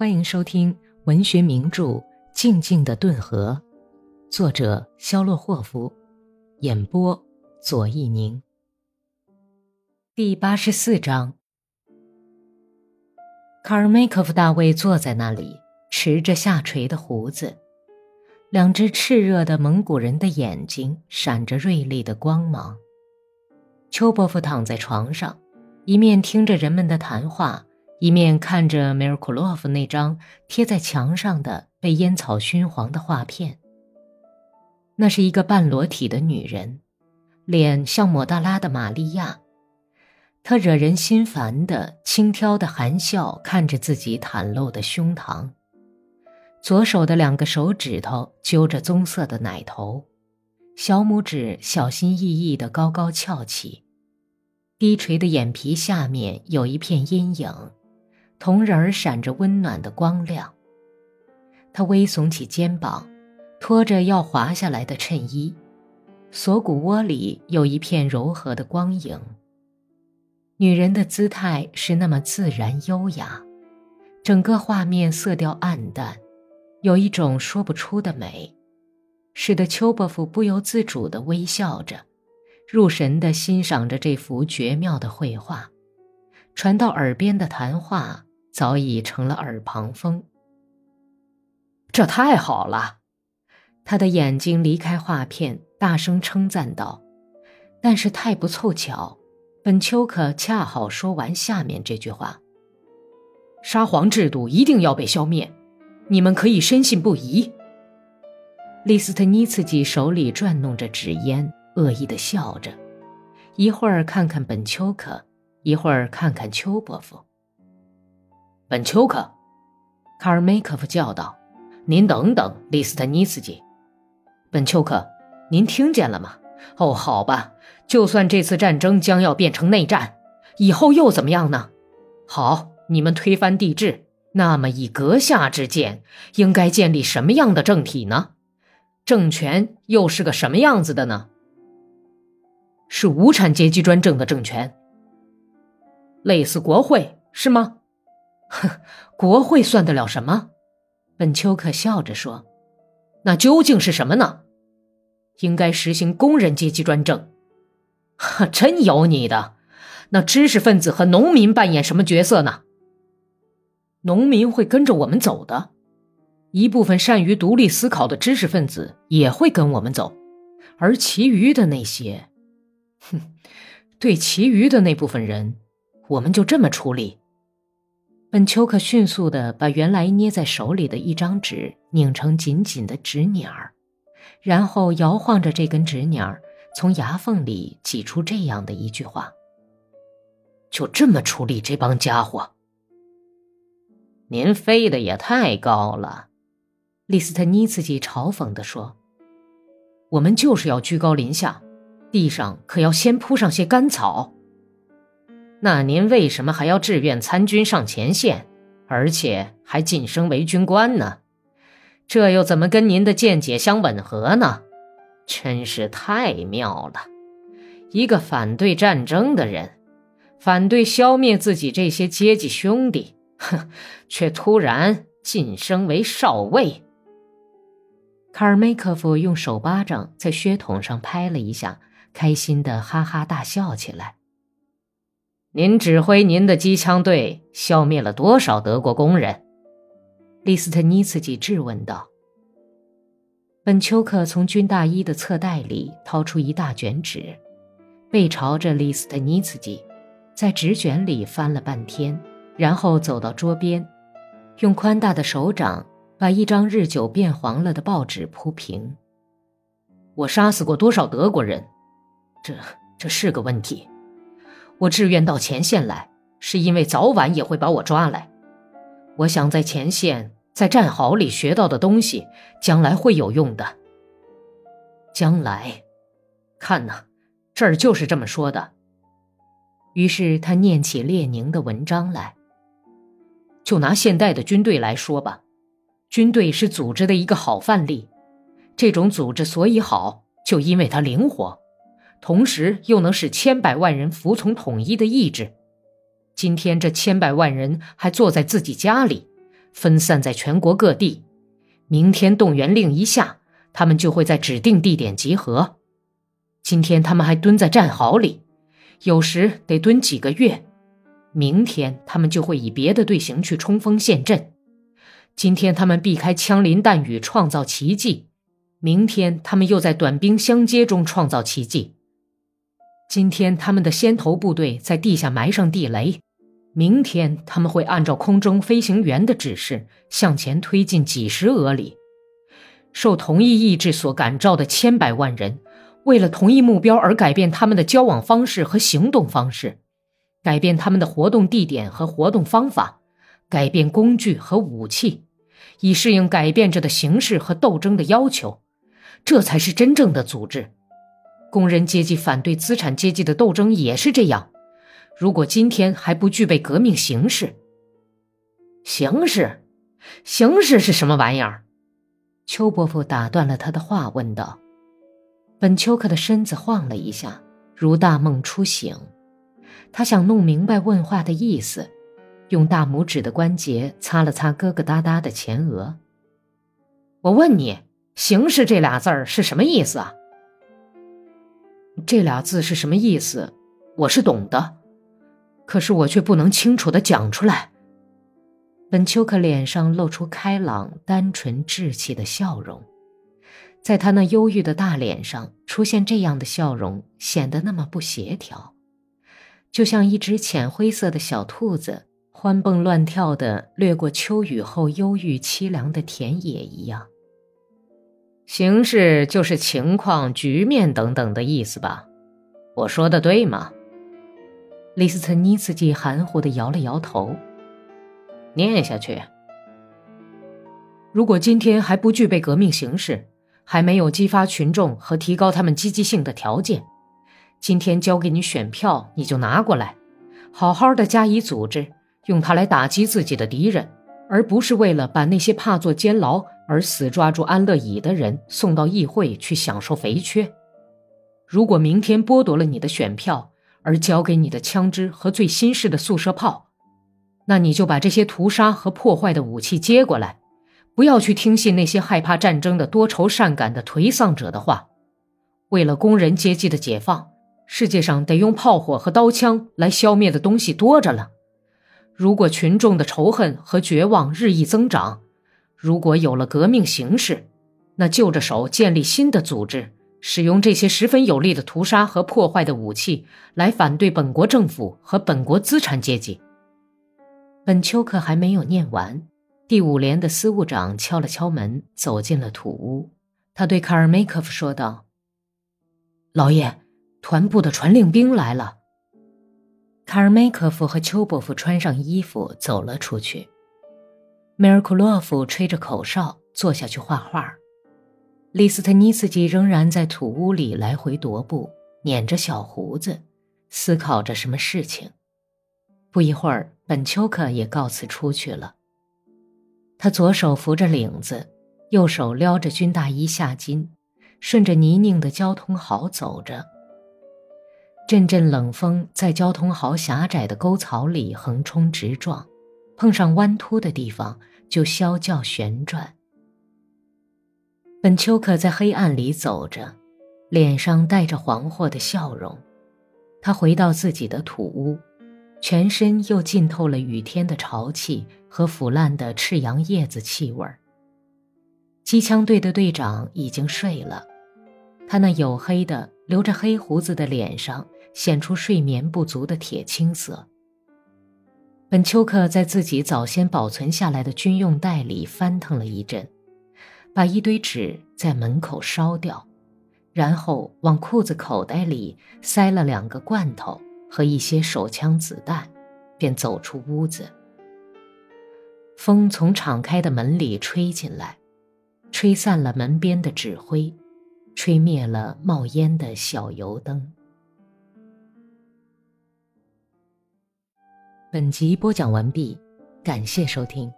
欢迎收听文学名著《静静的顿河》，作者肖洛霍夫，演播左一宁。第八十四章，卡尔梅科夫大卫坐在那里，持着下垂的胡子，两只炽热的蒙古人的眼睛闪着锐利的光芒。丘伯夫躺在床上，一面听着人们的谈话。一面看着梅尔库洛夫那张贴在墙上的被烟草熏黄的画片，那是一个半裸体的女人，脸像抹大拉的玛利亚。她惹人心烦的轻佻的含笑看着自己袒露的胸膛，左手的两个手指头揪着棕色的奶头，小拇指小心翼翼地高高翘起，低垂的眼皮下面有一片阴影。铜人儿闪着温暖的光亮。他微耸起肩膀，拖着要滑下来的衬衣，锁骨窝里有一片柔和的光影。女人的姿态是那么自然优雅，整个画面色调暗淡，有一种说不出的美，使得丘伯夫不由自主地微笑着，入神地欣赏着这幅绝妙的绘画。传到耳边的谈话。早已成了耳旁风。这太好了，他的眼睛离开画片，大声称赞道。但是太不凑巧，本丘克恰好说完下面这句话：“沙皇制度一定要被消灭，你们可以深信不疑。”利斯特尼茨基手里转弄着纸烟，恶意的笑着，一会儿看看本丘克，一会儿看看丘伯夫。本丘克，卡尔梅科夫叫道：“您等等，利斯特尼斯基。本丘克，您听见了吗？哦，好吧，就算这次战争将要变成内战，以后又怎么样呢？好，你们推翻帝制，那么以阁下之见，应该建立什么样的政体呢？政权又是个什么样子的呢？是无产阶级专政的政权，类似国会，是吗？”哼，国会算得了什么？本丘克笑着说：“那究竟是什么呢？应该实行工人阶级专政。哈，真有你的！那知识分子和农民扮演什么角色呢？农民会跟着我们走的，一部分善于独立思考的知识分子也会跟我们走，而其余的那些，哼，对其余的那部分人，我们就这么处理。”本丘克迅速地把原来捏在手里的一张纸拧成紧紧的纸捻儿，然后摇晃着这根纸捻儿，从牙缝里挤出这样的一句话：“就这么处理这帮家伙。”您飞得也太高了，利斯特尼茨基嘲讽地说：“我们就是要居高临下，地上可要先铺上些干草。”那您为什么还要志愿参军上前线，而且还晋升为军官呢？这又怎么跟您的见解相吻合呢？真是太妙了！一个反对战争的人，反对消灭自己这些阶级兄弟，哼，却突然晋升为少尉。卡尔梅科夫用手巴掌在靴筒上拍了一下，开心的哈哈大笑起来。您指挥您的机枪队消灭了多少德国工人？利斯特尼茨基质问道。本丘克从军大衣的侧袋里掏出一大卷纸，背朝着利斯特尼茨基，在纸卷里翻了半天，然后走到桌边，用宽大的手掌把一张日久变黄了的报纸铺平。我杀死过多少德国人？这这是个问题。我志愿到前线来，是因为早晚也会把我抓来。我想在前线，在战壕里学到的东西，将来会有用的。将来，看呐，这儿就是这么说的。于是他念起列宁的文章来。就拿现代的军队来说吧，军队是组织的一个好范例。这种组织所以好，就因为它灵活。同时又能使千百万人服从统一的意志。今天这千百万人还坐在自己家里，分散在全国各地。明天动员令一下，他们就会在指定地点集合。今天他们还蹲在战壕里，有时得蹲几个月。明天他们就会以别的队形去冲锋陷阵。今天他们避开枪林弹雨，创造奇迹；明天他们又在短兵相接中创造奇迹。今天他们的先头部队在地下埋上地雷，明天他们会按照空中飞行员的指示向前推进几十俄里。受同一意志所感召的千百万人。为了同一目标而改变他们的交往方式和行动方式，改变他们的活动地点和活动方法，改变工具和武器，以适应改变着的形势和斗争的要求，这才是真正的组织。工人阶级反对资产阶级的斗争也是这样。如果今天还不具备革命形式，形式，形式是什么玩意儿？邱伯父打断了他的话，问道。本丘克的身子晃了一下，如大梦初醒。他想弄明白问话的意思，用大拇指的关节擦了擦疙疙瘩瘩的前额。我问你，“形式”这俩字儿是什么意思啊？这俩字是什么意思？我是懂的，可是我却不能清楚的讲出来。本丘克脸上露出开朗、单纯、稚气的笑容。在他那忧郁的大脸上出现这样的笑容，显得那么不协调，就像一只浅灰色的小兔子欢蹦乱跳的掠过秋雨后忧郁凄凉的田野一样。形势就是情况、局面等等的意思吧？我说的对吗？李斯特尼茨基含糊的摇了摇头。念下去。如果今天还不具备革命形势。还没有激发群众和提高他们积极性的条件。今天交给你选票，你就拿过来，好好的加以组织，用它来打击自己的敌人，而不是为了把那些怕坐监牢而死抓住安乐椅的人送到议会去享受肥缺。如果明天剥夺了你的选票，而交给你的枪支和最新式的速射炮，那你就把这些屠杀和破坏的武器接过来。不要去听信那些害怕战争的多愁善感的颓丧者的话。为了工人阶级的解放，世界上得用炮火和刀枪来消灭的东西多着了。如果群众的仇恨和绝望日益增长，如果有了革命形势，那就着手建立新的组织，使用这些十分有力的屠杀和破坏的武器来反对本国政府和本国资产阶级。本丘克还没有念完。第五连的司务长敲了敲门，走进了土屋。他对卡尔梅科夫说道：“老爷，团部的传令兵来了。”卡尔梅科夫和丘伯夫穿上衣服走了出去。梅尔库洛夫吹着口哨，坐下去画画。利斯特尼斯基仍然在土屋里来回踱步，捻着小胡子，思考着什么事情。不一会儿，本丘克也告辞出去了。他左手扶着领子，右手撩着军大衣下襟，顺着泥泞的交通壕走着。阵阵冷风在交通壕狭窄的沟槽里横冲直撞，碰上弯凸的地方就啸叫旋转。本丘克在黑暗里走着，脸上带着惶惑的笑容。他回到自己的土屋。全身又浸透了雨天的潮气和腐烂的赤杨叶子气味。机枪队的队长已经睡了，他那黝黑的、留着黑胡子的脸上显出睡眠不足的铁青色。本丘克在自己早先保存下来的军用袋里翻腾了一阵，把一堆纸在门口烧掉，然后往裤子口袋里塞了两个罐头。和一些手枪子弹，便走出屋子。风从敞开的门里吹进来，吹散了门边的纸灰，吹灭了冒烟的小油灯。本集播讲完毕，感谢收听。